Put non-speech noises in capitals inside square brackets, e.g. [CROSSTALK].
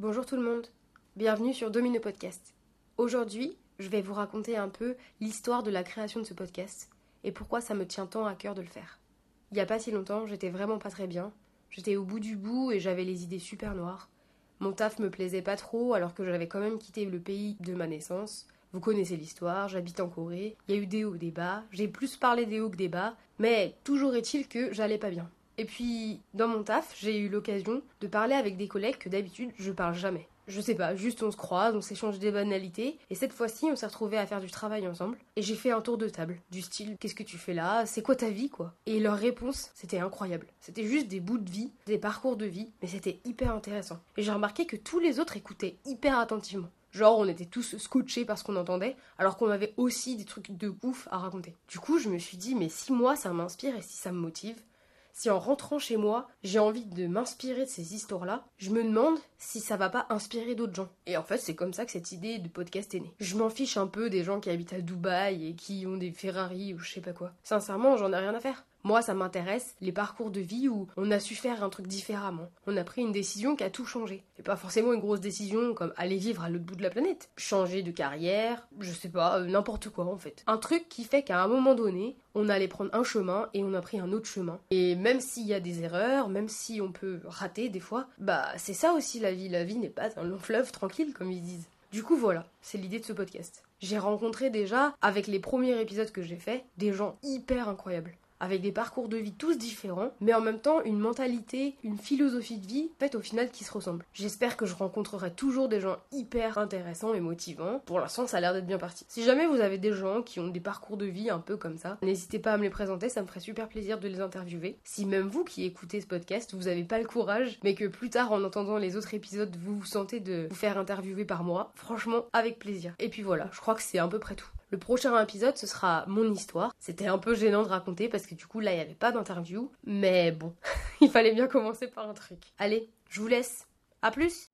Bonjour tout le monde, bienvenue sur Domino Podcast. Aujourd'hui, je vais vous raconter un peu l'histoire de la création de ce podcast et pourquoi ça me tient tant à cœur de le faire. Il n'y a pas si longtemps, j'étais vraiment pas très bien, j'étais au bout du bout et j'avais les idées super noires. Mon taf me plaisait pas trop alors que j'avais quand même quitté le pays de ma naissance. Vous connaissez l'histoire, j'habite en Corée, il y a eu des hauts, des bas, j'ai plus parlé des hauts que des bas, mais toujours est-il que j'allais pas bien. Et puis, dans mon taf, j'ai eu l'occasion de parler avec des collègues que d'habitude je parle jamais. Je sais pas, juste on se croise, on s'échange des banalités, et cette fois-ci on s'est retrouvés à faire du travail ensemble, et j'ai fait un tour de table, du style qu'est-ce que tu fais là, c'est quoi ta vie quoi Et leur réponse, c'était incroyable. C'était juste des bouts de vie, des parcours de vie, mais c'était hyper intéressant. Et j'ai remarqué que tous les autres écoutaient hyper attentivement. Genre, on était tous scotchés par ce qu'on entendait, alors qu'on avait aussi des trucs de ouf à raconter. Du coup, je me suis dit, mais si moi ça m'inspire et si ça me motive, si en rentrant chez moi, j'ai envie de m'inspirer de ces histoires-là, je me demande si ça va pas inspirer d'autres gens. Et en fait, c'est comme ça que cette idée de podcast est née. Je m'en fiche un peu des gens qui habitent à Dubaï et qui ont des Ferrari ou je sais pas quoi. Sincèrement, j'en ai rien à faire. Moi, ça m'intéresse les parcours de vie où on a su faire un truc différemment. On a pris une décision qui a tout changé. Et pas forcément une grosse décision comme aller vivre à l'autre bout de la planète. Changer de carrière, je sais pas, euh, n'importe quoi en fait. Un truc qui fait qu'à un moment donné, on allait prendre un chemin et on a pris un autre chemin. Et même s'il y a des erreurs, même si on peut rater des fois, bah c'est ça aussi la vie. La vie n'est pas un long fleuve tranquille comme ils disent. Du coup voilà, c'est l'idée de ce podcast. J'ai rencontré déjà, avec les premiers épisodes que j'ai faits, des gens hyper incroyables avec des parcours de vie tous différents, mais en même temps une mentalité, une philosophie de vie, faite au final, qui se ressemblent. J'espère que je rencontrerai toujours des gens hyper intéressants et motivants. Pour l'instant, ça a l'air d'être bien parti. Si jamais vous avez des gens qui ont des parcours de vie un peu comme ça, n'hésitez pas à me les présenter, ça me ferait super plaisir de les interviewer. Si même vous qui écoutez ce podcast, vous n'avez pas le courage, mais que plus tard, en entendant les autres épisodes, vous vous sentez de vous faire interviewer par moi, franchement, avec plaisir. Et puis voilà, je crois que c'est à peu près tout. Le prochain épisode, ce sera mon histoire. C'était un peu gênant de raconter parce que du coup, là, il n'y avait pas d'interview. Mais bon, [LAUGHS] il fallait bien commencer par un truc. Allez, je vous laisse. À plus